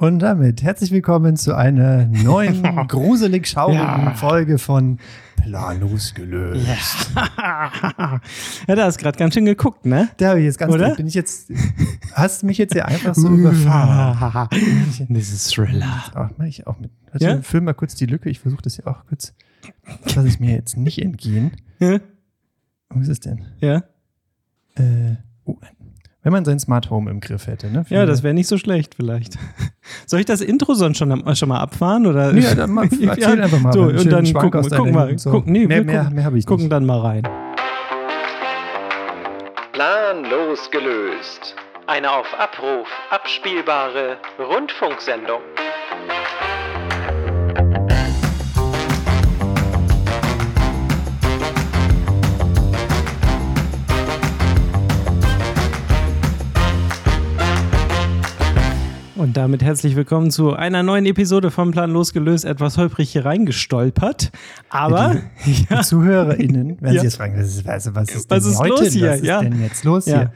Und damit herzlich willkommen zu einer neuen gruselig schaurigen Ja. Folge von Planlos gelöst. Ja, ja da hast gerade ganz schön geguckt, ne? Da habe ich jetzt ganz Oder? bin ich jetzt hast mich jetzt hier einfach so überfahren. This is Thriller. Ach, mach ich auch mit. Warte, Ja? Füll mal kurz die Lücke. Ich versuche das ja auch kurz. Lass es mir jetzt nicht entgehen. Ja? Wo ist es denn? Ja, Äh, oh, wenn man sein Smart Home im Griff hätte, ne? ja das wäre nicht so schlecht vielleicht. Soll ich das Intro sonst schon, schon mal abfahren? Oder? Ja, dann mal, erzähl Ja, einfach mal. So, und dann Schwank gucken, gucken. Jugend, so. Gucken, nee, mehr, wir mehr, gucken, mehr habe ich gucken nicht. dann mal rein. Planlos gelöst. Eine auf Abruf abspielbare Rundfunksendung. Und damit herzlich willkommen zu einer neuen Episode vom Plan losgelöst. Etwas holprig hier reingestolpert. Aber Die ja, ZuhörerInnen werden Ja. sich jetzt fragen, was ist, was, ist Was denn ist heute? los hier? Was ist Ja. denn jetzt los Ja. hier?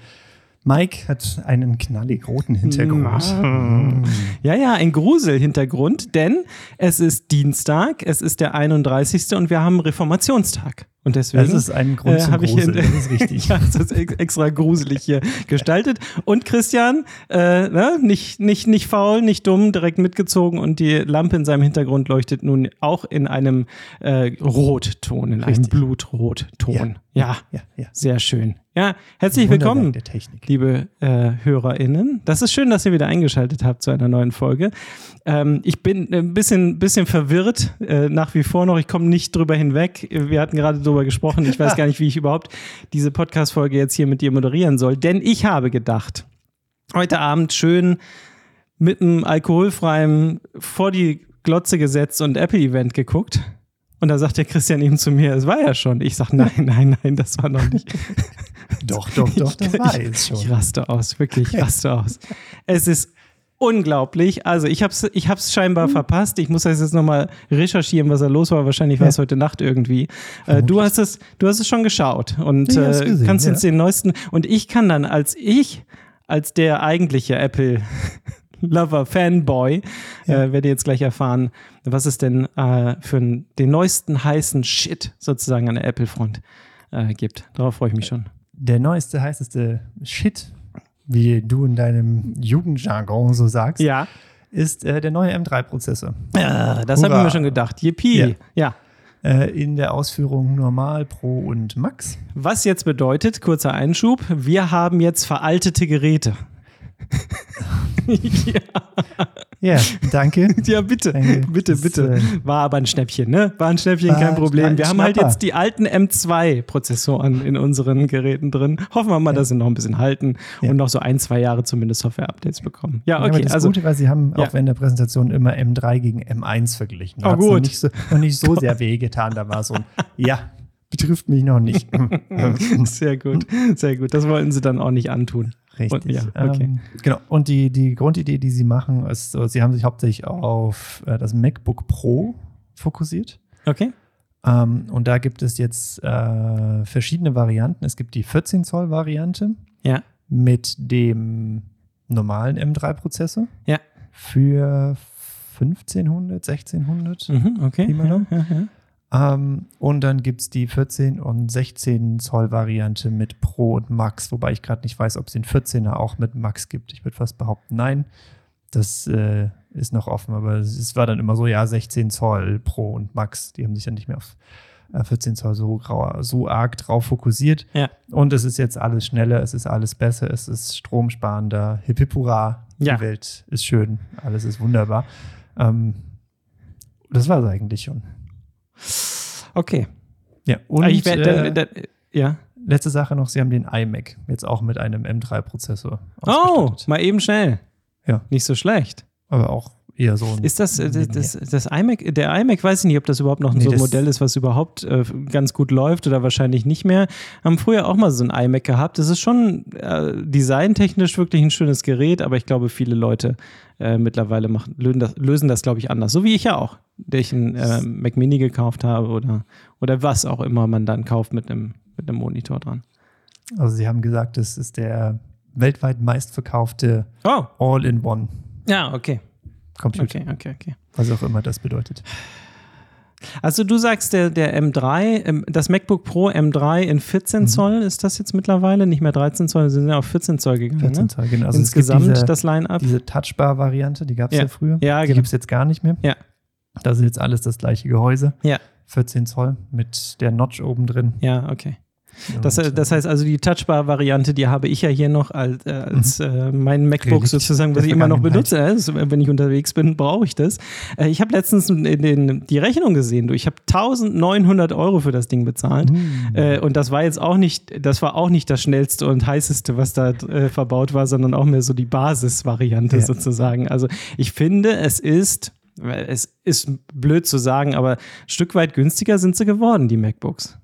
Mike hat einen knallig roten Hintergrund. Mm. Ja, ja, ein Gruselhintergrund, denn es ist Dienstag, es ist der 31. und wir haben Reformationstag. Und deswegen Das ist ein Grund äh, zum hier, Gruseln, das ist richtig. ja, das ist ex- extra gruselig hier gestaltet. Und Christian, äh, ne, nicht, nicht, nicht faul, nicht dumm, direkt mitgezogen und die Lampe in seinem Hintergrund leuchtet nun auch in einem äh, Rotton, in einem Richtig. Blutrotton. Ja. Ja, ja. sehr schön. Ja, herzlich willkommen liebe äh, HörerInnen. Das ist schön, dass ihr wieder eingeschaltet habt zu einer neuen Folge. Ähm, ich bin ein bisschen, bisschen verwirrt, äh, nach wie vor noch. Ich komme nicht drüber hinweg. Wir hatten gerade drüber gesprochen. Ich weiß gar nicht, wie ich überhaupt diese Podcast-Folge jetzt hier mit dir moderieren soll. Denn ich habe gedacht, heute Abend schön mit einem alkoholfreien vor die Glotze gesetzt und Apple-Event geguckt. Und da sagt der Christian eben zu mir, es war ja schon. Ich sage, nein, nein, nein, das war noch nicht. Doch, doch, doch, das Ich- war ich, jetzt Ich schon. raste aus, wirklich, ich raste aus. Es ist unglaublich. Also ich habe es ich hab's scheinbar verpasst. Ich muss das jetzt nochmal recherchieren, was da los war. Wahrscheinlich war es heute Nacht irgendwie. Äh, du, hast es, du hast es schon geschaut und äh, gesehen, kannst ja. jetzt den neuesten. Und ich kann dann als ich, als der eigentliche Apple Lover, Fanboy, äh, werde jetzt gleich erfahren, was es denn äh, für den neuesten heißen Shit sozusagen an der Apple-Front äh, gibt. Darauf freue ich mich schon. Der neueste, heißeste Shit, wie du in deinem Jugendjargon so sagst, Ja. ist äh, der neue M3-Prozessor. Ja, das habe ich mir schon gedacht. Yippie. Ja. Ja. Äh, in der Ausführung Normal, Pro und Max. Was jetzt bedeutet, kurzer Einschub, wir haben jetzt veraltete Geräte. ja, Ja, danke. ja, bitte, Danke. bitte, Das, bitte. äh, War aber ein Schnäppchen, ne? War ein Schnäppchen, War kein ein Problem. Wir haben halt jetzt die alten M2-Prozessoren in unseren Geräten drin. Hoffen wir mal, dass sie noch ein bisschen halten Ja. und noch so ein, zwei Jahre zumindest Software-Updates bekommen. Ja, Ja, aber okay. das Also, Gute war, sie haben Ja. auch während der Präsentation immer M3 gegen M1 verglichen. Da Oh, hat's noch gut. Nicht so, noch nicht so sehr wehgetan. Da war so ein, ja, betrifft mich noch nicht. sehr gut, sehr gut. Das wollten sie dann auch nicht antun. Richtig. Und, ja, okay. ähm, genau. Und die, die Grundidee, die sie machen, ist, so, sie haben sich hauptsächlich auf äh, das MacBook Pro fokussiert. Okay. Ähm, und da gibt es jetzt äh, verschiedene Varianten. Es gibt die 14 Zoll Variante Ja. mit dem normalen M3-Prozessor Ja. für 1500, 1600. Mhm, okay. Ja, ja, ja. Ähm, und dann gibt es die 14 und 16 Zoll Variante mit Pro und Max, wobei ich gerade nicht weiß, ob es den 14er auch mit Max gibt. Ich würde fast behaupten, nein. Das äh, ist noch offen, aber es war dann immer so, ja, 16 Zoll Pro und Max. Die haben sich dann nicht mehr auf äh, 14 Zoll so, so arg drauf fokussiert. Ja. Und es ist jetzt alles schneller, es ist alles besser, es ist stromsparender. Hip hip hurra, Ja. die Welt ist schön, alles ist wunderbar. Ähm, das war es eigentlich schon. Okay. Ja, und Ah, ich werd, äh, dann, dann, ja. letzte Sache noch, sie haben den iMac jetzt auch mit einem M3-Prozessor Oh, mal eben schnell. Ja. Nicht so schlecht. Aber auch eher so ein Ist das, äh, das, das, das iMac, der iMac, weiß ich nicht, ob das überhaupt noch Nee, so ein das- Modell ist, was überhaupt äh, ganz gut läuft oder wahrscheinlich nicht mehr. Haben früher auch mal so ein iMac gehabt. Das ist schon äh, designtechnisch wirklich ein schönes Gerät, aber ich glaube, viele Leute äh, mittlerweile machen, lösen das, lösen das glaube ich, anders. So wie ich ja auch, der ich einen äh, Mac Mini gekauft habe oder, oder was auch immer man dann kauft mit einem, mit einem Monitor dran. Also sie haben gesagt, es ist der weltweit meistverkaufte Oh, All-in-One. ja, okay. Computer, Okay, okay, okay. was auch immer das bedeutet. Also du sagst, der, der M3, ähm, das MacBook Pro M3 in 14 Mhm. Zoll ist das jetzt mittlerweile, nicht mehr 13 Zoll, sie sind ja auf 14 Zoll gegangen. 14 ne? Zoll, genau. Also Insgesamt diese, das Line-Up. diese Touchbar-Variante, die gab es Ja. ja. früher. Ja, die genau. gibt es jetzt gar nicht mehr. Ja. Das ist jetzt alles das gleiche Gehäuse. Ja. 14 Zoll mit der Notch oben drin. Ja, okay. Das, Und, äh, das heißt also, die Touchbar-Variante, die habe ich ja hier noch als, äh, als äh, mein MacBook Mhm. Relikt sozusagen, was ich immer noch benutze. Also, wenn ich unterwegs bin, brauche ich das. Äh, ich habe letztens in den, die Rechnung gesehen. Du, ich habe 1900 Euro für das Ding bezahlt. Mm. Äh, und das war jetzt auch nicht, das war auch nicht das schnellste und heißeste, was da verbaut war, sondern auch mehr so die Basisvariante Ja. sozusagen. Also ich finde, es ist, es ist blöd zu sagen, aber ein Stück weit günstiger sind sie geworden, die MacBooks.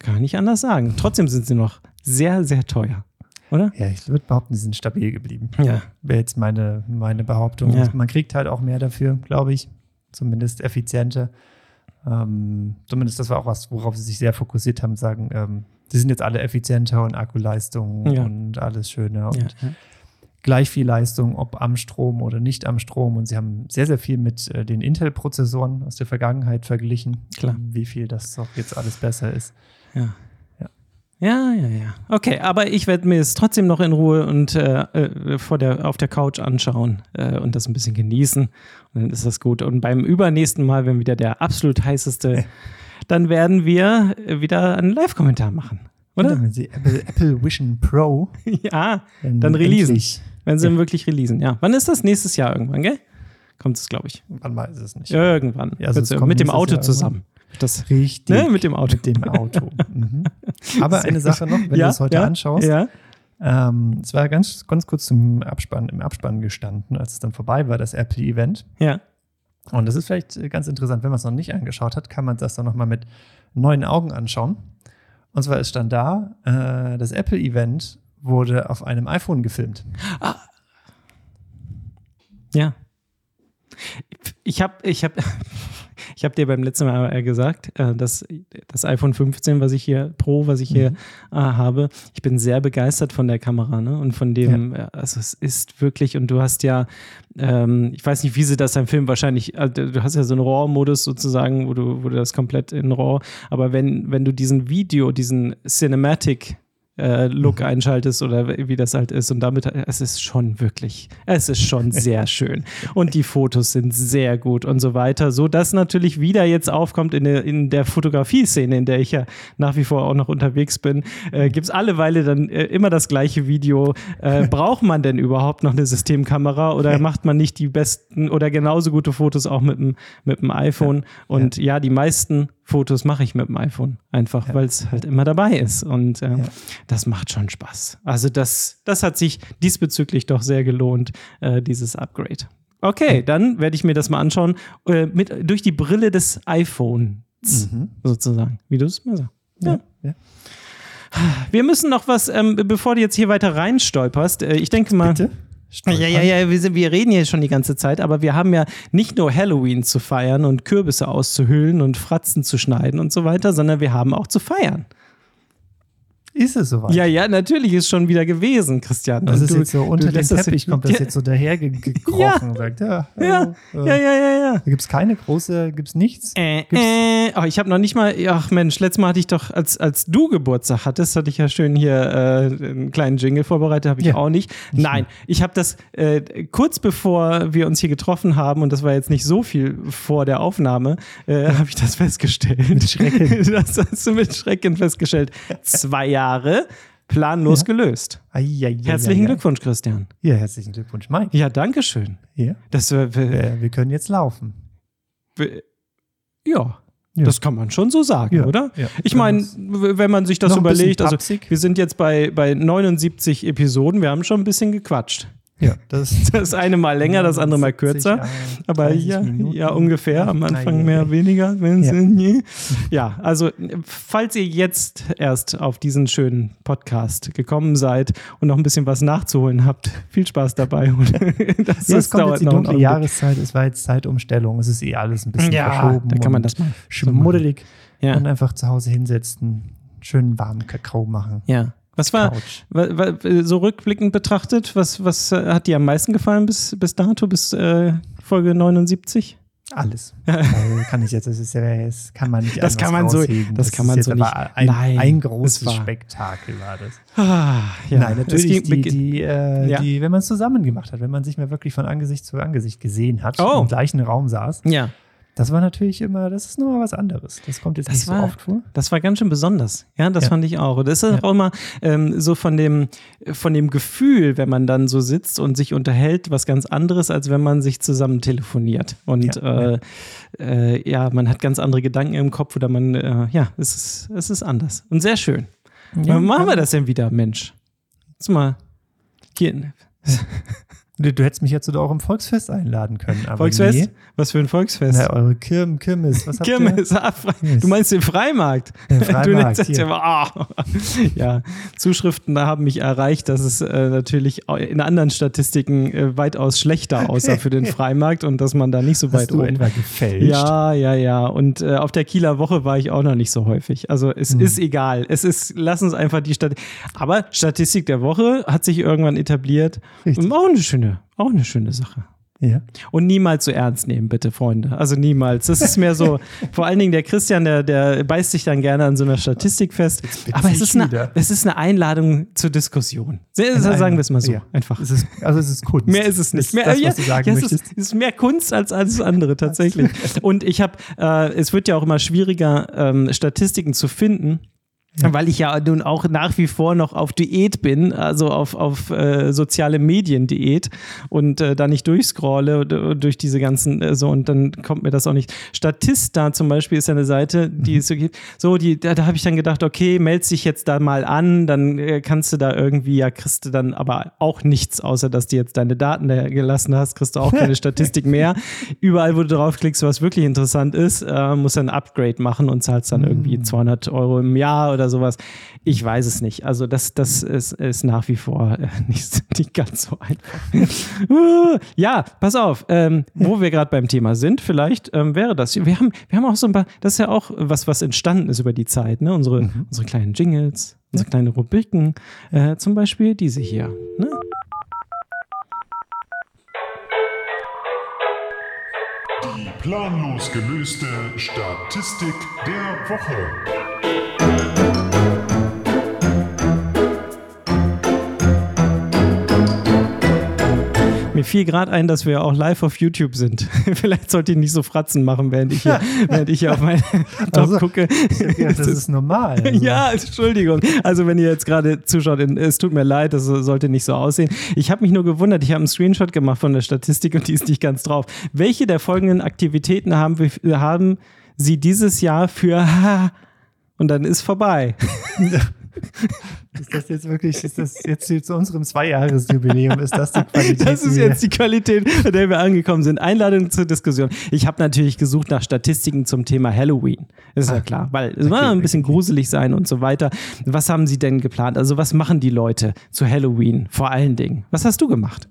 Kann ich nicht anders sagen. Trotzdem sind sie noch sehr, sehr teuer. Oder? ja, ich würde behaupten, die sind stabil geblieben. Ja. Wäre jetzt meine, meine Behauptung. Ja. Man kriegt halt auch mehr dafür, glaube ich. Zumindest effizienter. Ähm, zumindest das war auch was, worauf sie sich sehr fokussiert haben, sagen, ähm, die sind jetzt alle effizienter und Akkuleistung Ja. und alles schöner und ja. Gleich viel Leistung, ob am Strom oder nicht am Strom. Und sie haben sehr, sehr viel mit äh, den Intel-Prozessoren aus der Vergangenheit verglichen, Klar. wie viel das doch jetzt alles besser ist. Ja. Ja. Ja, ja, ja. Okay, aber ich werde mir es trotzdem noch in Ruhe und äh, äh, vor der, auf der Couch anschauen äh, und das ein bisschen genießen. Und dann ist das gut. Und beim übernächsten Mal, wenn wieder der absolut heißeste, dann werden wir wieder einen Live-Kommentar machen. Oder? dann, wenn sie Apple, Apple Vision Pro ja, dann releasen. endlich- wenn sie ihn wirklich releasen. Ja. Wann ist das? Nächstes Jahr irgendwann, gell? Kommt es, glaube ich. Man weiß es nicht. Irgendwann. Ja, also es kommt mit dem Auto Jahr zusammen. Das, Richtig. ne, mit dem Auto. Mit dem Auto. mhm. Aber eine Sache noch, wenn ja, du es heute ja, anschaust. Ja. Ähm, es war ganz, ganz kurz zum Abspann, im Abspann gestanden, als es dann vorbei war, das Apple-Event. Ja. Und das ist vielleicht äh, ganz interessant, wenn man es noch nicht angeschaut hat, kann man das dann nochmal mit neuen Augen anschauen. Und zwar ist stand da, äh, das Apple-Event wurde auf einem iPhone gefilmt. Ja. Ich habe ich hab, ich hab dir beim letzten Mal äh, gesagt, äh, dass das iPhone 15, was ich hier Pro, was ich hier äh, habe, ich bin sehr begeistert von der Kamera ne? und von dem, äh, also es ist wirklich, und du hast ja, ähm, ich weiß nicht, wie sie das im Film wahrscheinlich, also du hast ja so einen RAW-Modus sozusagen, wo du, wo du das komplett in RAW, aber wenn, wenn du diesen Video, diesen Cinematic äh, Look einschaltest oder wie das halt ist. Und damit, es ist schon wirklich, es ist schon sehr schön. Und die Fotos sind sehr gut und so weiter. So dass natürlich wieder jetzt aufkommt in der, in der Fotografie-Szene, in der ich ja nach wie vor auch noch unterwegs bin, äh, gibt es alle Weile dann äh, immer das gleiche Video. Äh, braucht man denn überhaupt noch eine Systemkamera oder macht man nicht die besten oder genauso gute Fotos auch mit dem, mit dem iPhone? Und ja. die meisten Fotos mache ich mit dem iPhone, einfach weil es halt immer dabei ist. Und äh, Ja. das macht schon Spaß. Also das, das hat sich diesbezüglich doch sehr gelohnt, äh, dieses Upgrade. Okay, dann werde ich mir das mal anschauen, äh, mit, durch die Brille des iPhones sozusagen, wie du es mir sagst. Ja. ja. Wir müssen noch was, ähm, bevor du jetzt hier weiter reinstolperst, äh, ich denke mal. Bitte? Ja, ja, ja, wir, sind, wir reden hier schon die ganze Zeit, aber wir haben ja nicht nur Halloween zu feiern und Kürbisse auszuhüllen und Fratzen zu schneiden und so weiter, sondern wir haben auch zu feiern. Ist es soweit? Ja, ja, natürlich ist schon wieder gewesen, Christian. Das Und ist du- jetzt so unter den das Teppich, kommt das Ja. jetzt so dahergekrochen und sagt, ja, Ja, hallo, ja, äh, ja, ja, ja. Da gibt es keine große, gibt es nichts. Äh, Gibt's- äh, oh, ich habe noch nicht mal, ach Mensch, letztes Mal hatte ich doch, als, als du Geburtstag hattest, hatte ich ja schön hier äh, einen kleinen Jingle vorbereitet, habe ich Ja. auch nicht. Nein, ich habe das äh, kurz bevor wir uns hier getroffen haben, und das war jetzt nicht so viel vor der Aufnahme, äh, habe ich das festgestellt. Mit Schrecken. Das hast du mit Schrecken festgestellt. Zwei Jahre planlos Ja. gelöst. Ai, ai, ai, Herzlichen. Glückwunsch, Christian. Ja, herzlichen Glückwunsch, Mike. Ja, danke schön. Hier. Das, äh, Äh, wir können jetzt laufen. w- ja. Ja. Das kann man schon so sagen, Ja, oder? ja. Ich meine, wenn man sich das überlegt, also wir sind jetzt bei, bei 79 Episoden, wir haben schon ein bisschen gequatscht. Ja, das Das eine mal länger, das andere mal 70, kürzer. Aber 30 ja, ja, ungefähr. Am Anfang mehr, weniger. Wenn Ja. ja. also falls ihr jetzt erst auf diesen schönen Podcast gekommen seid und noch ein bisschen was nachzuholen habt, viel Spaß dabei. Das, Ja, es kommt jetzt die dunkle. Jahreszeit, es war jetzt Zeitumstellung, es ist eh alles ein bisschen Ja, verschoben. da kann man das mal. Schmuddelig. Ja. Und einfach zu Hause hinsetzen, schönen warmen Kakao machen. Ja. Was war, Couch. wa- wa- so rückblickend betrachtet, was, was äh, hat dir am meisten gefallen bis, bis dato, bis äh, Folge 79? Alles. Äh, kann ich jetzt, das ist ja, das kann man nicht Das kann man so- rausheben. das kann man so nicht- Ein, Nein, ein es großes war- Spektakel war das. Ah, ja. Nein, natürlich die, die, äh, Ja. die, wenn man es zusammen gemacht hat, wenn man sich mal wirklich von Angesicht zu Angesicht gesehen hat, Oh. im gleichen Raum saß, Ja, das war natürlich immer, das ist nochmal was anderes. Das kommt jetzt Das nicht so war- oft vor. das war ganz schön besonders. Ja, das Ja. fand ich auch. Und das ist Ja. auch immer ähm, so von dem, von dem Gefühl, wenn man dann so sitzt und sich unterhält, was ganz anderes, als wenn man sich zusammen telefoniert. Und Ja, äh, äh, ja, man hat ganz andere Gedanken im Kopf oder man, äh, ja, es ist, es ist anders. Und sehr schön. Wann machen wir das denn wieder, Mensch? Jetzt mal. Hier, Du, du hättest mich jetzt sogar auch im Volksfest einladen können. Volksfest? Nee. Was für ein Volksfest? Na, eure Kirm, Kirmes. Was habt ihr? Kirmes, ah, Fre- Kirmes. du meinst den Freimarkt? Den du Freimarkt, nennst das ja, immer, ah. ja, Zuschriften haben mich erreicht, dass es äh, natürlich in anderen Statistiken äh, weitaus schlechter aussah für den Freimarkt und dass man da nicht so weit Hast du oben. etwa gefälscht? Ja, ja, ja. Und äh, auf der Kieler Woche war ich auch noch nicht so häufig. Also es Hm. ist egal. Es ist, lass uns einfach die Statistik. Aber Statistik der Woche hat sich irgendwann etabliert. Richtig. Und auch eine schöne, auch eine schöne Sache. ja. Und niemals so ernst nehmen, bitte, Freunde. Also niemals. Das ist mehr so, vor allen Dingen der Christian, der, der beißt sich dann gerne an so einer Statistik fest. Aber es ist, eine, es ist eine Einladung zur Diskussion. Eine sagen wir es mal so. Ja. Einfach. Es ist, also es ist Kunst. Mehr ist es nicht. Ist Mehr, das, ja, was du sagen ja, es, möchtest. ist, es ist mehr Kunst als alles andere tatsächlich. Und ich habe, äh, es wird ja auch immer schwieriger, ähm, Statistiken zu finden. Weil ich ja nun auch nach wie vor noch auf Diät bin, also auf, auf äh, soziale Medien-Diät und äh, da nicht durchscrolle durch diese ganzen äh, so und dann kommt mir das auch nicht. Statista zum Beispiel ist ja eine Seite, die es so gibt. So, die, da, da habe ich dann gedacht, okay, meld dich jetzt da mal an, dann äh, kannst du da irgendwie, ja, kriegst du dann aber auch nichts, außer dass du jetzt deine Daten da gelassen hast, kriegst du auch keine Statistik mehr. Überall, wo du draufklickst, was wirklich interessant ist, äh, musst du ein Upgrade machen und zahlst dann irgendwie 200 Euro im Jahr oder sowas. Ich weiß es nicht. Also das, das ist, ist nach wie vor äh, nicht, nicht ganz so einfach. Ja, pass auf, ähm, wo wir gerade beim Thema sind, vielleicht ähm, wäre das. Wir haben, wir haben auch so ein paar, das ist ja auch was, was entstanden ist über die Zeit, ne? Unsere, unsere kleinen Jingles, unsere kleinen Rubriken, äh, zum Beispiel diese hier. Ne? Die planlos gelöste Statistik der Woche. Mir fiel gerade ein, dass wir auch live auf YouTube sind. Vielleicht sollte ich nicht so Fratzen machen, während ich hier, während ich hier auf meinen Laptop Also, gucke. Ja, das ist normal. Also, Ja, Entschuldigung. Also wenn ihr jetzt gerade zuschaut, es tut mir leid, das sollte nicht so aussehen. Ich habe mich nur gewundert, ich habe einen Screenshot gemacht von der Statistik und die ist nicht ganz drauf. Welche der folgenden Aktivitäten haben, wir, haben Sie dieses Jahr für und dann ist vorbei. Ist das jetzt wirklich, ist das jetzt zu unserem Zweijahresjubiläum, ist das die Qualität? Das ist jetzt die Qualität, bei der wir angekommen sind. Einladung zur Diskussion. Ich habe natürlich gesucht nach Statistiken zum Thema Halloween. Ist ja klar, weil es war Okay, ein bisschen okay. gruselig sein und so weiter. Was haben Sie denn geplant? Also was machen die Leute zu Halloween vor allen Dingen? Was hast du gemacht?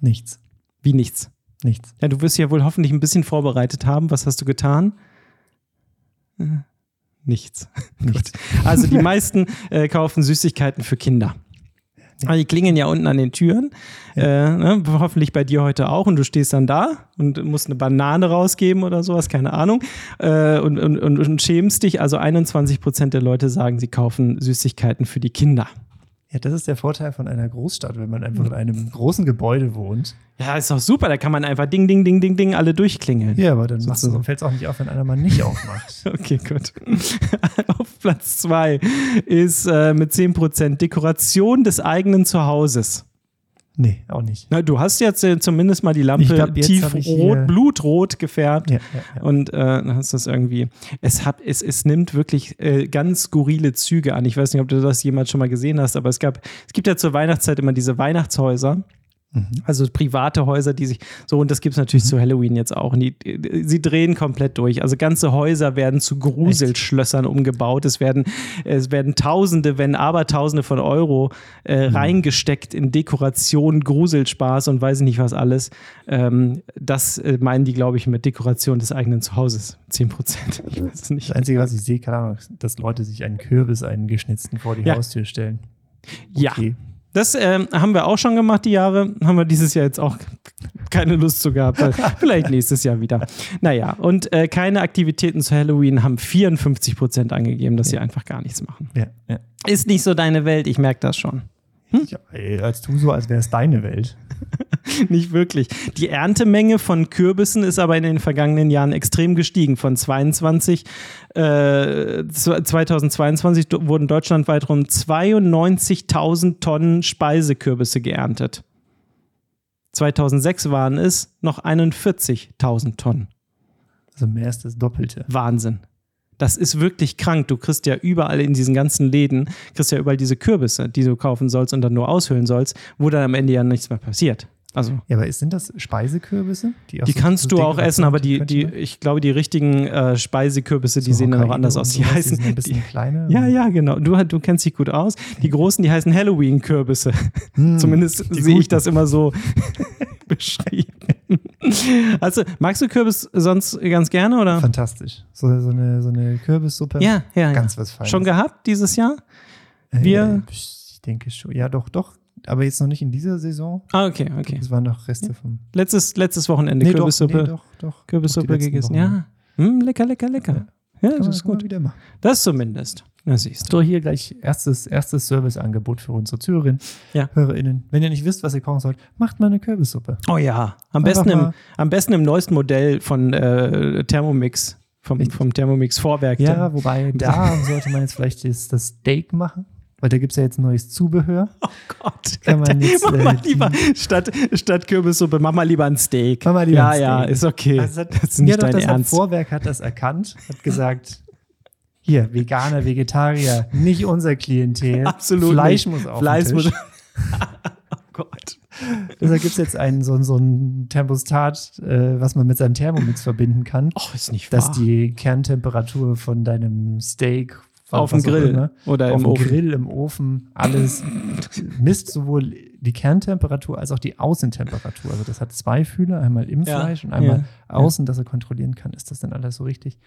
Nichts. Wie nichts. Nichts. Ja, du wirst ja wohl hoffentlich ein bisschen vorbereitet haben. Was hast du getan? Äh, Nichts. Nichts. Also die meisten äh, kaufen Süßigkeiten für Kinder. Aber die klingen ja unten an den Türen. Äh, ne, hoffentlich bei dir heute auch. Und du stehst dann da und musst eine Banane rausgeben oder sowas, keine Ahnung. Äh, und, und, und, und schämst dich. Also 21 Prozent der Leute sagen, sie kaufen Süßigkeiten für die Kinder. Ja, das ist der Vorteil von einer Großstadt, wenn man einfach in einem großen Gebäude wohnt. Ja, ist doch super. Da kann man einfach ding, ding, ding, ding, ding alle durchklingeln. Ja, aber dann Sozusagen. fällt es auch nicht auf, wenn einer mal nicht aufmacht. Okay, gut. Auf Platz zwei ist äh, mit 10% Dekoration des eigenen Zuhauses. Nee, auch nicht. Na, du hast jetzt äh, zumindest mal die Lampe glaub, tiefrot, hier- blutrot gefärbt. Ja, ja, ja. Und äh, dann hast du das irgendwie. Es, hat, es, es nimmt wirklich äh, ganz skurrile Züge an. Ich weiß nicht, ob du das jemals schon mal gesehen hast, aber es gab, es gibt ja zur Weihnachtszeit immer diese Weihnachtshäuser. Also private Häuser, die sich so, und das gibt es natürlich zu Halloween jetzt auch. Die, sie drehen komplett durch. Also ganze Häuser werden zu Gruselschlössern umgebaut. Es werden, es werden Tausende, wenn Abertausende von Euro äh, reingesteckt in Dekoration, Gruselspaß und weiß ich nicht was alles. Ähm, das äh, meinen die, glaube ich, mit Dekoration des eigenen Zuhauses. 10 Prozent. Ich weiß es nicht. Das Einzige, was ich sehe, keine Ahnung, dass Leute sich einen Kürbis, einen geschnitzten vor die Ja. Haustür stellen. Ja. Das ähm, haben wir auch schon gemacht, die Jahre. Haben wir dieses Jahr jetzt auch keine Lust zu gehabt. weil Vielleicht nächstes Jahr wieder. Naja, und äh, keine Aktivitäten zu Halloween haben 54 Prozent angegeben, dass sie einfach gar nichts machen. Ja, ja. Ist nicht so deine Welt, ich merke das schon. ja ey, als du so, als wäre es deine Welt. Nicht wirklich. Die Erntemenge von Kürbissen ist aber in den vergangenen Jahren extrem gestiegen. Von 22, äh, 2022 do- wurden deutschlandweit rund 92.000 Tonnen Speisekürbisse geerntet. 2006 waren es noch 41.000 Tonnen. Also mehr ist das Doppelte. Wahnsinn. Das ist wirklich krank. Du kriegst ja überall in diesen ganzen Läden, kriegst ja überall diese Kürbisse, die du kaufen sollst und dann nur aushöhlen sollst, wo dann am Ende ja nichts mehr passiert. Also Ja, aber sind das Speisekürbisse? auch Die so- kannst so du auch essen, aber die, die, ich glaube, die richtigen äh, Speisekürbisse, die so sehen dann Hokkaido anders aus. Die heißen, sind ein bisschen die, kleiner. ja, ja, genau. Du, du kennst dich gut aus. Die großen, die heißen Halloween-Kürbisse. Hm, Zumindest die sehe ich das immer so beschrieben. Also, magst du Kürbis sonst ganz gerne oder? Fantastisch. So, eine, so eine Kürbissuppe. Ja, ja, ja. Ganz was Feines. Schon gehabt dieses Jahr? Äh, wir- Ich denke schon. Ja, doch, doch. Aber jetzt noch nicht in dieser Saison. Ah, okay, okay. Es waren noch Reste vom. Letztes, letztes Wochenende Nee, Kürbissuppe, nee, doch, doch. Kürbissuppe gegessen. Wochen. Ja. Hm, lecker, lecker, lecker. Ja, Kann das man- ist gut. wieder machen. Das zumindest. Na, siehst du. So, hier gleich erstes, erstes Serviceangebot für unsere Zuhörerinnen, Ja. HörerInnen. Wenn ihr nicht wisst, was ihr kochen sollt, macht mal eine Kürbissuppe. Oh ja, am Einfach besten, im, mal- am besten im neuesten Modell von äh, Thermomix, vom, vom Thermomix Vorwerk. Ja, wobei da sollte man jetzt vielleicht das, das Steak machen, weil da gibt es ja jetzt neues Zubehör. Oh Gott. Kann man jetzt, mach mal äh, lieber, statt, statt Kürbissuppe, mach mal lieber ein Steak. Mach mal lieber ja, ein ja, Steak. ist okay. Also das, das ist nicht ja, doch, dein das hat Ernst. Vorwerk hat das erkannt, hat gesagt, hier, Veganer, Vegetarier, nicht unser Klientel. Absolut. Fleisch nicht. muss auf Fleisch den Tisch. muss. oh Gott. Deshalb gibt es jetzt einen, so, so ein Thermostat, äh, was man mit seinem Thermomix verbinden kann, Oh, ist nicht dass wahr. die Kerntemperatur von deinem Steak Auf dem auch Grill immer, oder auf im dem Ofen. Grill, im Ofen, alles misst sowohl die Kerntemperatur als auch die Außentemperatur. Also das hat zwei Fühler, einmal im Ja, Fleisch und einmal ja, außen, dass er kontrollieren kann, ist das denn alles so richtig?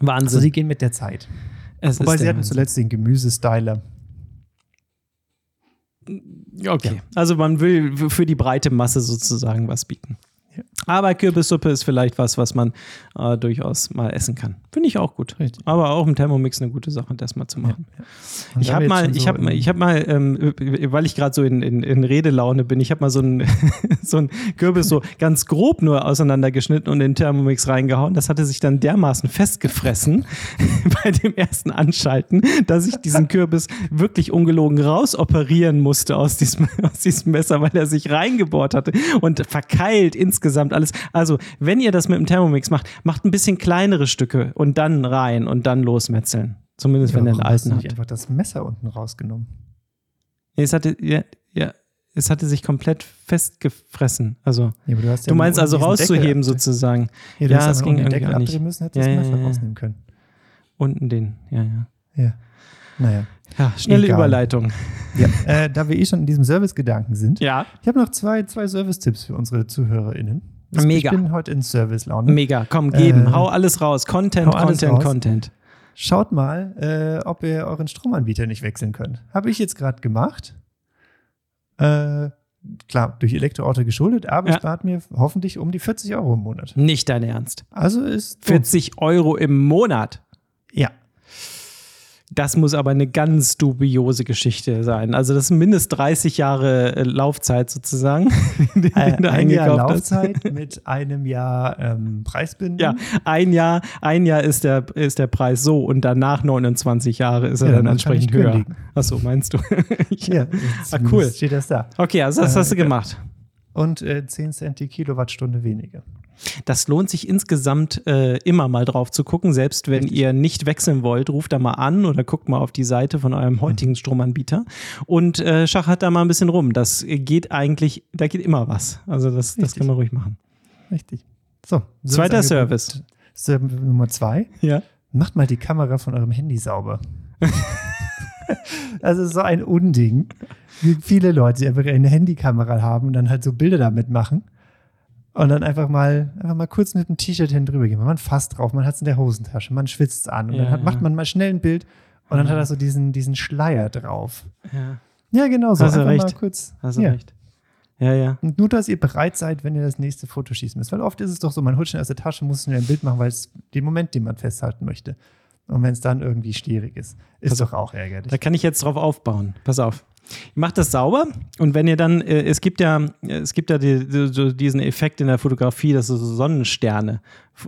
Wahnsinn. Also sie gehen mit der Zeit. es Wobei sie hatten Wahnsinn. zuletzt den Gemüsestyler. Okay, also man will für die breite Masse sozusagen was bieten. Ja. Aber Kürbissuppe ist vielleicht was, was man äh, durchaus mal essen kann. Finde ich auch gut. Richtig. Aber auch im Thermomix eine gute Sache, das mal zu machen. Und Ich habe mal, ich so habe mal, ich habe mal, ähm, weil ich gerade so in, in, in Redelaune bin, ich habe mal so einen so einen Kürbis so ganz grob nur auseinandergeschnitten und in den Thermomix reingehauen. Das hatte sich dann dermaßen festgefressen bei dem ersten Anschalten, dass ich diesen Kürbis wirklich ungelogen rausoperieren musste aus diesem, aus diesem Messer, weil er sich reingebohrt hatte und verkeilt insgesamt alles. Also, wenn ihr das mit dem Thermomix macht, macht ein bisschen kleinere Stücke und dann rein und dann losmetzeln. Zumindest Ja, wenn ihr einen alten habt. einfach das Messer unten rausgenommen. Es hatte, ja, ja, es hatte sich komplett festgefressen. Also, Ja, du, ja du meinst also rauszuheben sozusagen. Ja, du Ja, es ging irgendwie nicht. müssen, hättest Ja, das ja, Messer ja. rausnehmen können. Unten den, ja, ja. Ja. Naja. Ja, schnelle Egal. Überleitung. Ja, äh, da wir eh schon in diesem Service-Gedanken sind, Ja. ich habe noch zwei, zwei Service-Tipps für unsere ZuhörerInnen. Ich- Mega. Ich bin heute in Service-Laune. Mega, komm, geben. Äh, hau alles raus. Content, alles Content, raus. Content. Schaut mal, äh, ob ihr euren Stromanbieter nicht wechseln könnt. Habe ich jetzt gerade gemacht. Äh, klar, durch Elektroauto geschuldet, aber Ja. es spart mir hoffentlich um die 40 Euro im Monat. Nicht dein Ernst. Also ist. 40 Euro im Monat. Ja. Das muss aber eine ganz dubiose Geschichte sein. Also, das sind mindestens 30 Jahre äh, Laufzeit sozusagen, die Äh, du ein Jahr eingekauft hast. Laufzeit mit einem Jahr ähm, Preisbindung. Ja, ein Jahr, ein Jahr ist der, ist der Preis so und danach 29 Jahre ist er Ja, dann danach entsprechend höher. kündigen. Achso, meinst du? Ja, Ah, cool. steht das da. Okay, also das Äh, hast du ja. gemacht. Und äh, 10 Cent die Kilowattstunde weniger. Das lohnt sich insgesamt äh, immer mal drauf zu gucken. Selbst wenn ihr nicht wechseln wollt, ruft da mal an oder guckt mal auf die Seite von eurem heutigen Stromanbieter und äh, schachert da mal ein bisschen rum. Das geht eigentlich, da geht immer was. Also das, das Richtig. kann man ruhig machen. Richtig. So. Zweiter. Service. Service Nummer zwei. Ja. Macht mal die Kamera von eurem Handy sauber. also so ein Unding. Wie viele Leute, die einfach eine Handykamera haben und dann halt so Bilder damit machen. Und dann einfach mal, einfach mal kurz mit dem T-Shirt hin drüber gehen. Man fasst drauf, man hat es in der Hosentasche, man schwitzt an und Ja, dann hat, macht man mal schnell ein Bild und dann Ja. hat er so diesen, diesen Schleier drauf. ja. Ja, genau so. Hast du recht. mal kurz. Hast du ja. recht. Ja, ja. Und nur, dass ihr bereit seid, wenn ihr das nächste Foto schießen müsst. Weil oft ist es doch so, man holt schnell aus der Tasche, muss schnell ein Bild machen, weil es den Moment, den man festhalten möchte. Und wenn es dann irgendwie schwierig ist, ist Also, doch auch ärgerlich. Da kann ich jetzt drauf aufbauen. Pass auf. Macht das sauber und wenn ihr dann, äh, es gibt ja, es gibt ja die, die, so diesen Effekt in der Fotografie, dass so Sonnensterne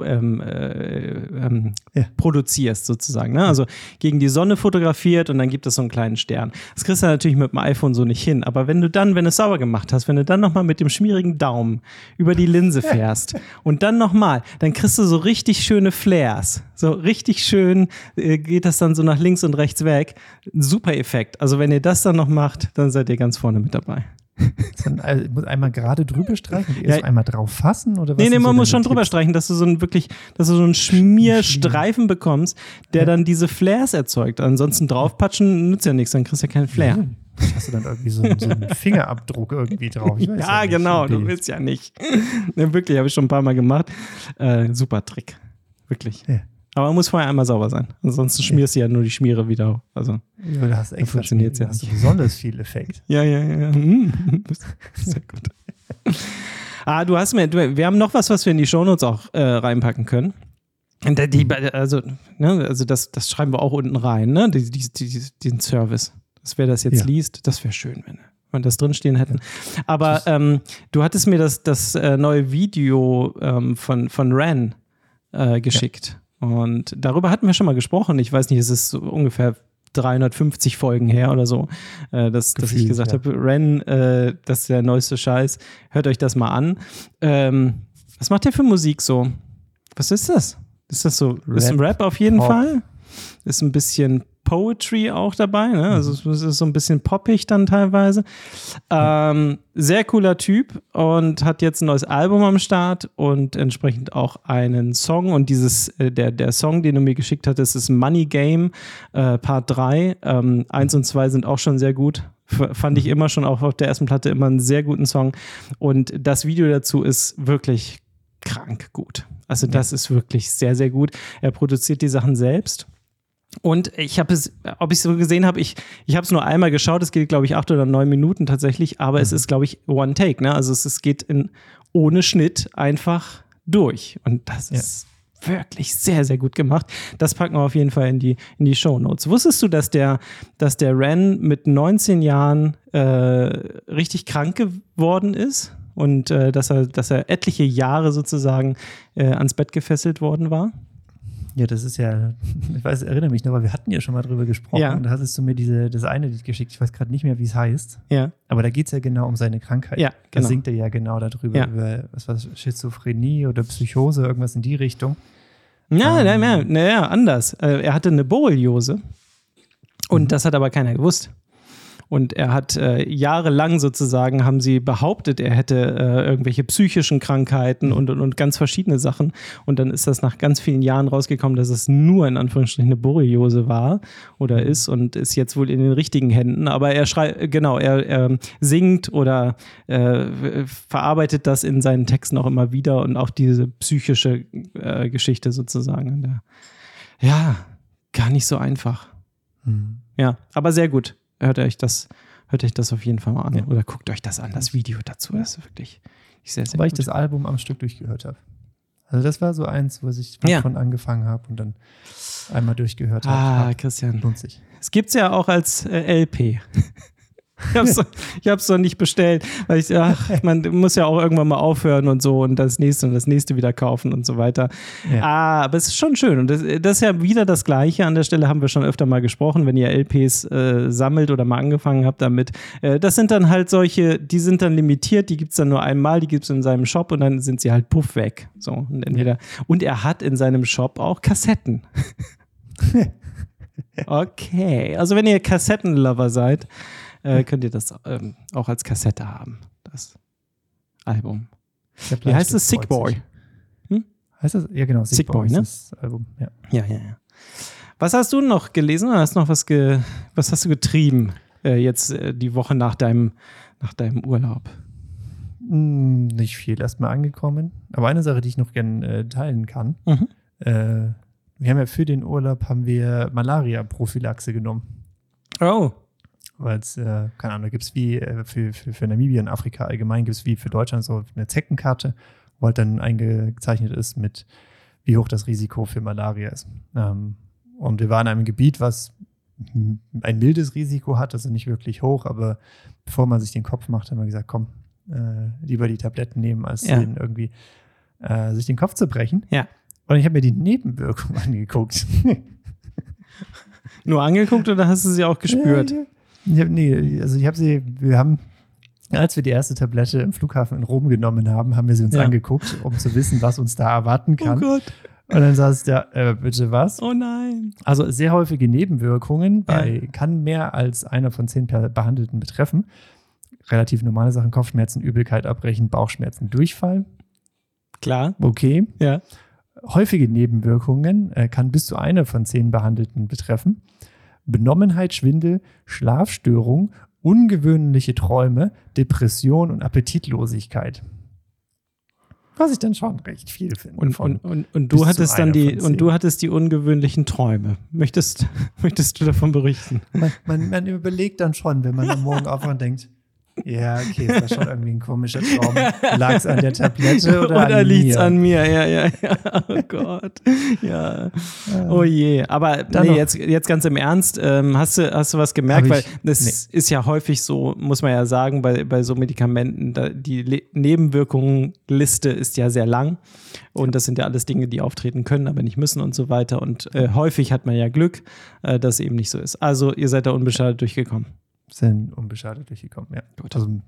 ähm, äh, ähm, Ja. produzierst sozusagen. Ne? Also gegen die Sonne fotografiert und dann gibt es so einen kleinen Stern. Das kriegst du natürlich mit dem iPhone so nicht hin. Aber wenn du dann, wenn du es sauber gemacht hast, wenn du dann nochmal mit dem schmierigen Daumen über die Linse fährst und dann nochmal, dann kriegst du so richtig schöne Flares. So richtig schön äh, geht das dann so nach links und rechts weg. Super Effekt. Also wenn ihr das dann noch macht, dann seid ihr ganz vorne mit dabei. Äh, muss einmal gerade drüber streichen und Ja. erst einmal drauf fassen? Oder was Nee, nee, sind so man muss schon drüber streichen, dass du so einen wirklich, dass du so einen Schmierstreifen bekommst, der dann diese Flares erzeugt. Ansonsten draufpatschen nützt ja nichts, dann kriegst du ja keinen Flair. Hast du dann irgendwie so, so einen Fingerabdruck irgendwie drauf? Ja, nicht. genau, du willst ja nicht. wirklich, habe ich schon ein paar Mal gemacht. Äh, super Trick. Wirklich. Ja. Aber man muss vorher einmal sauber sein. Ansonsten schmierst du ja nur die Schmiere wieder. Also, Ja, da hast extra funktioniert's Spiel, ja hast du besonders viel Effekt. ja, ja, ja. ja. Hm. Sehr gut. ah, du hast mir, du, wir haben noch was, was wir in die Shownotes auch äh, reinpacken können. Die, also, ne, also das, das schreiben wir auch unten rein, ne? Die, die, die, den Service. Dass wer das jetzt Ja. liest, das wäre schön, wenn wir das drinstehen hätten. Aber ähm, du hattest mir das, das äh, neue Video ähm, von, von Ren äh, geschickt. Und darüber hatten wir schon mal gesprochen. Ich weiß nicht, es ist so ungefähr 350 Folgen her oder so, äh, dass, dass ich gesagt ja. habe, Ren, äh, das ist der neueste Scheiß. Hört euch das mal an. Ähm, was macht der für Musik so? Was ist das? Ist das so? ist ein Rap auf jeden Pop. Fall. Ist ein bisschen Poetry auch dabei, ne? Also es ist so ein bisschen poppig dann teilweise. Ähm, sehr cooler Typ und hat jetzt ein neues Album am Start und entsprechend auch einen Song. Und dieses, äh, der, der Song, den du mir geschickt hattest, ist Money Game, äh, Part 3. Ähm, eins und zwei sind auch schon sehr gut. Fand ich immer schon auch auf der ersten Platte immer einen sehr guten Song. Und das Video dazu ist wirklich krank gut. Also das ist wirklich sehr, sehr gut. Er produziert die Sachen selbst. Und ich habe es, ob ich es so gesehen habe, ich, ich habe es nur einmal geschaut, es geht, glaube ich, acht oder neun Minuten tatsächlich, aber es ist, glaube ich, One Take, ne? Also es, es geht in, ohne Schnitt einfach durch. Und das Ja. ist wirklich sehr, sehr gut gemacht. Das packen wir auf jeden Fall in die, in die Show Notes. Wusstest du, dass der, dass der Ren mit 19 Jahren äh, richtig krank geworden ist? Und äh, dass, er, dass er etliche Jahre sozusagen äh, ans Bett gefesselt worden war? Ja, das ist ja, ich weiß, erinnere mich noch, weil wir hatten ja schon mal drüber gesprochen. Ja. Und da hattest du mir diese, das eine Lied geschickt. Ich weiß gerade nicht mehr, wie es heißt. Ja. Aber da geht es ja genau um seine Krankheit. Ja, Da genau. singt er ja genau darüber, Ja. über was war das, Schizophrenie oder Psychose, irgendwas in die Richtung. Na, na, Ähm. na, na, ja, anders. Äh, er hatte eine Borreliose und das hat aber keiner gewusst. Und er hat äh, jahrelang sozusagen, haben sie behauptet, er hätte äh, irgendwelche psychischen Krankheiten und, und, und ganz verschiedene Sachen. Und dann ist das nach ganz vielen Jahren rausgekommen, dass es nur in Anführungsstrichen eine Borreliose war oder ist und ist jetzt wohl in den richtigen Händen. Aber er schreibt, genau, er, er singt oder äh, verarbeitet das in seinen Texten auch immer wieder und auch diese psychische äh, Geschichte sozusagen. Ja, gar nicht so einfach. Ja, aber sehr gut. Hört euch das, hört euch das auf jeden Fall mal an. Ja. Oder guckt euch das an, das Video dazu. Das ist wirklich sehr, sehr Weil ich gut. das Album am Stück durchgehört habe. Also das war so eins, wo ich Ja. von angefangen habe und dann einmal durchgehört ah, habe. Christian. Lohnt sich. Es gibt es ja auch als äh, LP. Ich hab's, noch- ich noch nicht bestellt, weil ich, ach, man muss ja auch irgendwann mal aufhören und so und das nächste und das nächste wieder kaufen und so weiter. Ja. Ah, aber es ist schon schön und das, das ist ja wieder das Gleiche. An der Stelle haben wir schon öfter mal gesprochen, wenn ihr LPs äh, sammelt oder mal angefangen habt damit. Äh, das sind dann halt solche, die sind dann limitiert, die gibt's dann nur einmal, die gibt's in seinem Shop und dann sind sie halt puff weg. So, und, entweder, und er hat in seinem Shop auch Kassetten. Okay, also wenn ihr Kassettenlover seid, äh, könnt ihr das ähm, auch als Kassette haben, das Album. Wie heißt es? Sick Boy. sich. Heißt das? Ja, genau. Sick Boy, ist ne? Das Album. Ja. Ja, ja, ja. Was hast du noch gelesen oder hast noch was, ge was hast du getrieben äh, jetzt äh, die Woche nach deinem, nach deinem Urlaub? Hm, Nicht viel. Erstmal angekommen. Aber eine Sache, die ich noch gerne äh, teilen kann. Mhm. Äh, wir haben ja für den Urlaub haben wir Malaria-Prophylaxe genommen. Oh, weil es, äh, keine Ahnung, da gibt es wie äh, für, für, für Namibia und Afrika allgemein, gibt es wie für Deutschland so eine Zeckenkarte, wo halt dann eingezeichnet ist mit, wie hoch das Risiko für Malaria ist. Ähm, und wir waren in einem Gebiet, was ein mildes Risiko hat, also nicht wirklich hoch, aber bevor man sich den Kopf macht, haben wir gesagt, komm, äh, lieber die Tabletten nehmen, als Ja. irgendwie äh, sich den Kopf zu brechen. Ja. Und ich habe mir die Nebenwirkungen angeguckt. Nur angeguckt oder hast du sie auch gespürt? Ja, ich hab, nee, also ich habe sie, wir haben, als wir die erste Tablette im Flughafen in Rom genommen haben, haben wir sie uns Ja. angeguckt, um zu wissen, was uns da erwarten Oh kann. Gott. Und dann saß da, äh, bitte was? Oh nein. Also sehr häufige Nebenwirkungen, Ja. bei, kann mehr als einer von zehn Behandelten betreffen. Relativ normale Sachen, Kopfschmerzen, Übelkeit, Abbrechen, Bauchschmerzen, Durchfall. Klar. Okay. Ja. Häufige Nebenwirkungen äh, kann bis zu einer von zehn Behandelten betreffen. Benommenheit, Schwindel, Schlafstörung, ungewöhnliche Träume, Depression und Appetitlosigkeit. Was ich dann schon recht viel finde. Und, und, und, und du hattest dann die und du hattest die ungewöhnlichen Träume. Möchtest, möchtest du davon berichten? man, man, man überlegt dann schon, wenn man am Morgen aufwacht und denkt, ja, okay, das war schon irgendwie ein komischer Traum. Lag es an der Tablette oder, Oder an liegt's mir? an mir? Ja, ja, ja. Oh Gott. Ja. Oh je. Aber Dann nee, jetzt, jetzt ganz im Ernst, ähm, hast, du, hast du was gemerkt? Weil das ist ja häufig so, muss man ja sagen, bei, bei so Medikamenten, die Le Nebenwirkungenliste ist ja sehr lang. Und das sind ja alles Dinge, die auftreten können, aber nicht müssen und so weiter. Und äh, häufig hat man ja Glück, äh, dass es eben nicht so ist. Also ihr seid da unbeschadet durchgekommen. Sind unbeschadet durchgekommen, ja. Gut. Also ein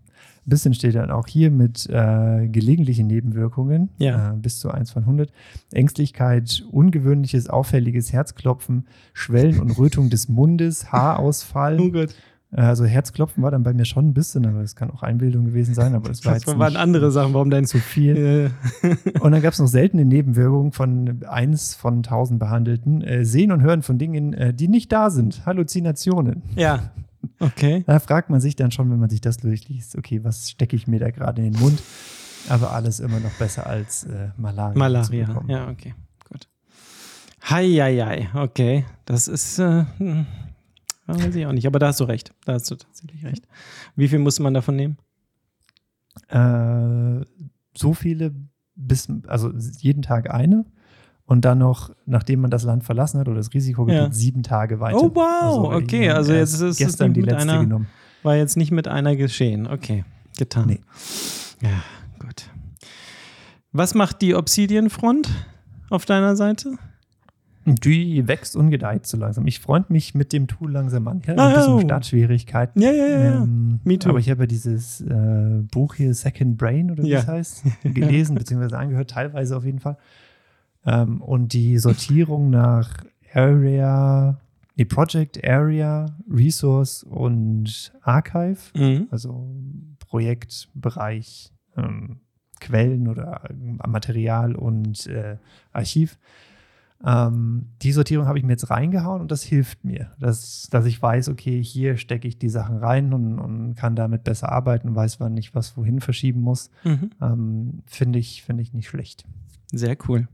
bisschen steht dann auch hier mit äh, gelegentlichen Nebenwirkungen, Ja. äh, bis zu 1 von 100. Ängstlichkeit, ungewöhnliches, auffälliges Herzklopfen, Schwellen und Rötung des Mundes, Haarausfall. Gott. Äh, also Herzklopfen war dann bei mir schon ein bisschen, aber es kann auch Einbildung gewesen sein, aber das war jetzt waren andere Sachen, warum dein zu viel. Und dann gab es noch seltene Nebenwirkungen von eins von 1000 Behandelten. Äh, Sehen und Hören von Dingen, äh, die nicht da sind. Halluzinationen. ja. Okay. Da fragt man sich dann schon, wenn man sich das durchliest, okay, was stecke ich mir da gerade in den Mund? Aber alles immer noch besser als äh, Malaria. Malaria, ja, okay, gut. Heieiei, okay. Das ist, äh, hm, weiß ich auch nicht, aber da hast du recht. Da hast du tatsächlich recht. Wie viel muss man davon nehmen? Äh, so viele bis, also jeden Tag eine. Und dann noch, nachdem man das Land verlassen hat oder das Risiko Ja. sieben Tage weiter. Oh, wow, ich okay, also jetzt ist es gestern die letzte einer- genommen. War jetzt nicht mit einer geschehen. Okay, getan. Nee. Ja, gut. Was macht die Obsidian-Front auf deiner Seite? Die wächst und gedeiht so langsam. Ich freund mich mit dem Tool langsam an. Ich hatte Ah, ein bisschen oh. Startschwierigkeiten. Ja, ja, ja. Ähm, Me too. Aber ich habe ja dieses äh, Buch hier, Second Brain oder wie Ja. es heißt, gelesen, beziehungsweise angehört, teilweise auf jeden Fall. Ähm, und die Sortierung nach Area, nee, Project Area, Resource und Archive, Mhm. also Projekt, Bereich, ähm, Quellen oder Material und äh, Archiv. Ähm, die Sortierung habe ich mir jetzt reingehauen und das hilft mir, dass, dass ich weiß, okay, hier stecke ich die Sachen rein und, und kann damit besser arbeiten und weiß, wann ich was wohin verschieben muss. Mhm. Ähm, Finde ich, finde ich nicht schlecht. Sehr cool.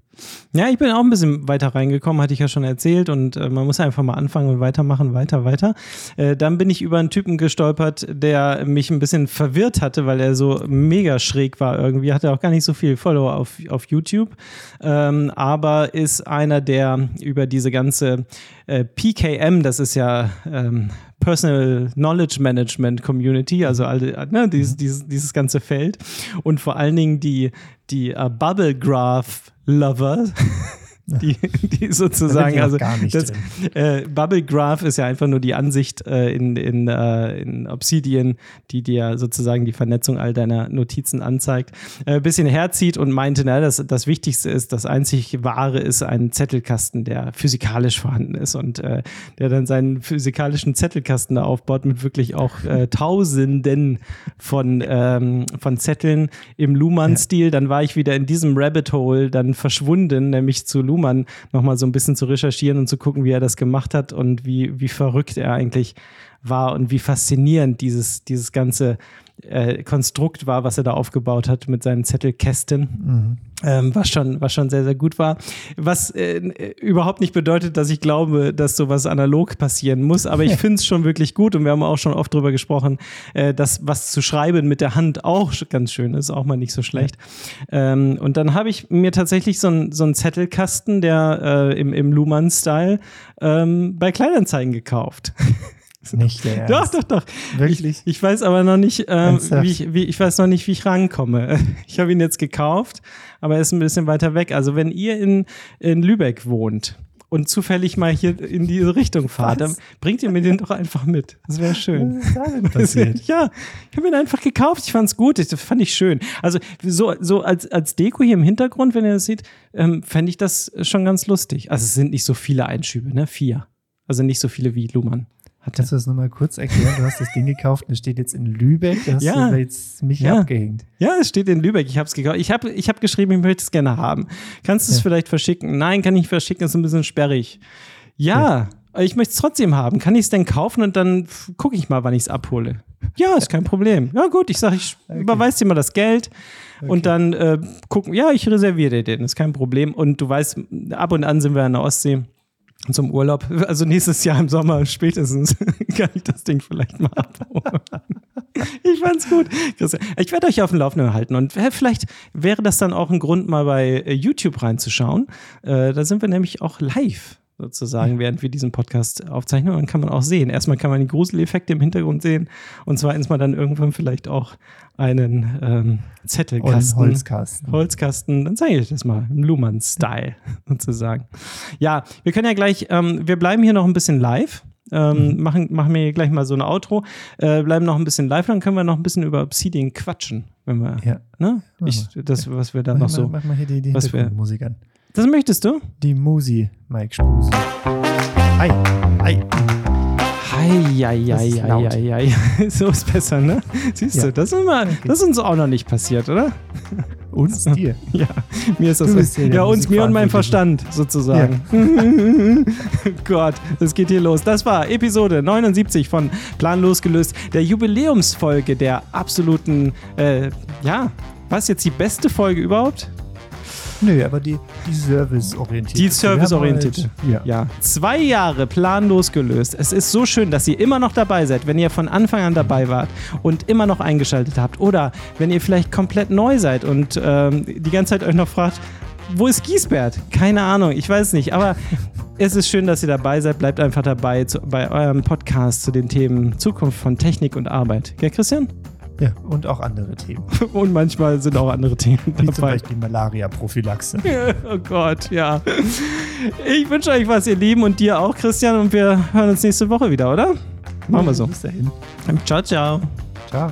Ja, ich bin auch ein bisschen weiter reingekommen, hatte ich ja schon erzählt. Und äh, man muss einfach mal anfangen und weitermachen, weiter, weiter. Äh, dann bin ich über einen Typen gestolpert, der mich ein bisschen verwirrt hatte, weil er so mega schräg war irgendwie. Hatte auch gar nicht so viel Follower auf, auf YouTube. Ähm, aber ist einer, der über diese ganze äh, PKM, das ist ja ähm, Personal Knowledge Management Community, also alle, ne, dieses, dieses, dieses ganze Feld und vor allen Dingen die, die uh, Bubble Graph Lover, die, die sozusagen, also das, äh, Bubble Graph ist ja einfach nur die Ansicht äh, in, in, äh, in Obsidian, die dir sozusagen die Vernetzung all deiner Notizen anzeigt, äh, ein bisschen herzieht und meinte, na, das, das Wichtigste ist, das einzig Wahre ist ein Zettelkasten, der physikalisch vorhanden ist und äh, der dann seinen physikalischen Zettelkasten da aufbaut mit wirklich auch äh, Tausenden von, ähm, von Zetteln im Luhmann-Stil. Dann war ich wieder in diesem Rabbit Hole dann verschwunden, nämlich zu Luhmann nochmal so ein bisschen zu recherchieren und zu gucken, wie er das gemacht hat und wie, wie verrückt er eigentlich war und wie faszinierend dieses, dieses ganze äh, Konstrukt war, was er da aufgebaut hat mit seinen Zettelkästen, ähm, was, schon, was schon sehr, sehr gut war. Was äh, überhaupt nicht bedeutet, dass ich glaube, dass sowas analog passieren muss, aber ich finde es schon wirklich gut und wir haben auch schon oft drüber gesprochen, äh, dass was zu schreiben mit der Hand auch ganz schön ist, auch mal nicht so schlecht. Ähm, und dann habe ich mir tatsächlich so einen so einen Zettelkasten, der äh, im, im Luhmann-Style ähm, bei Kleinanzeigen gekauft. Nicht der Doch, Ernst. doch, doch. Wirklich? Ich, ich weiß aber noch nicht, ähm, wie ich, wie, ich weiß noch nicht, wie ich rankomme. Ich habe ihn jetzt gekauft, aber er ist ein bisschen weiter weg. Also wenn ihr in, in Lübeck wohnt und zufällig mal hier in diese Richtung fahrt, dann bringt ihr mir den doch einfach mit. Das wäre schön. Was ist da denn passiert? Ja, ich habe ihn einfach gekauft. Ich fand's gut. Das fand ich schön. Also so, so als, als Deko hier im Hintergrund, wenn ihr das seht, ähm, fände ich das schon ganz lustig. Also es sind nicht so viele Einschübe, ne? Vier. Also nicht so viele wie Luhmann hatte. Kannst du das nochmal kurz erklären? Du hast das Ding gekauft und es steht jetzt in Lübeck. Da hast Ja. du jetzt mich Ja. abgehängt. Ja, es steht in Lübeck. Ich habe es gekauft. Ich habe ich hab geschrieben, ich möchte es gerne haben. Kannst du es Ja. vielleicht verschicken? Nein, kann ich nicht verschicken. Ist ein bisschen sperrig. Ja, ich möchte es trotzdem haben. Kann ich es denn kaufen und dann gucke ich mal, wann ich es abhole? Ja, ist kein Problem. Ja, gut, ich sage, ich überweise dir mal das Geld und dann äh, gucken. Ja, ich reserviere dir den. Ist kein Problem. Und du weißt, ab und an sind wir an der Ostsee zum Urlaub. Also nächstes Jahr im Sommer spätestens kann ich das Ding vielleicht mal abholen. Ich fand's gut. Ich werde euch auf dem Laufenden halten und vielleicht wäre das dann auch ein Grund, mal bei äh, YouTube reinzuschauen. Äh, da sind wir nämlich auch live sozusagen, während wir diesen Podcast aufzeichnen. Und dann kann man auch sehen. Erstmal kann man die Gruseleffekte im Hintergrund sehen und zweitens mal dann irgendwann vielleicht auch einen ähm, Und Zettelkasten. Holzkasten. Holzkasten, dann zeige ich das mal im Luhmann-Style sozusagen. Ja, wir können ja gleich, ähm, wir bleiben hier noch ein bisschen live. Ähm, machen, machen wir hier gleich mal so ein Outro, äh, bleiben noch ein bisschen live, dann können wir noch ein bisschen über Obsidian quatschen, wenn wir, Ja. ne? Ich, das, was wir dann Mach noch so. mach mal hier die, die Hintergrundmusik an. Das möchtest du? Die Musi, Mike Spuse. Hi. Hi. Hei, Das ist laut. so ist besser, ne? Siehst Ja. du, das ist, immer, das ist uns auch noch nicht passiert, oder? Uns dir. Ja, mir ist das bist ja der ja uns, mir und mein Musikverantwortliche. Verstand sozusagen. Gott, es geht hier los. Das war Episode 79 von Planlos gelöst, der Jubiläumsfolge der absoluten, äh, ja, was jetzt die beste Folge überhaupt? Nö, aber die, die serviceorientierte. Die serviceorientierte. Halt- Ja. Ja, zwei Jahre planlos gelöst. Es ist so schön, dass ihr immer noch dabei seid, wenn ihr von Anfang an dabei wart und immer noch eingeschaltet habt. Oder wenn ihr vielleicht komplett neu seid und ähm, die ganze Zeit euch noch fragt, wo ist Giesbert? Keine Ahnung, ich weiß nicht. Aber es ist schön, dass ihr dabei seid. Bleibt einfach dabei zu, bei eurem Podcast zu den Themen Zukunft von Technik und Arbeit. Gell, Christian? Ja, und auch andere Themen. Und manchmal sind auch andere Themen Wie zum dabei. Beispiel Malaria-Prophylaxe. Oh Gott, ja. Ich wünsche euch was, ihr Lieben, und dir auch, Christian. Und wir hören uns nächste Woche wieder, oder? Machen wir so. Bis dahin. Ciao, ciao. Ciao.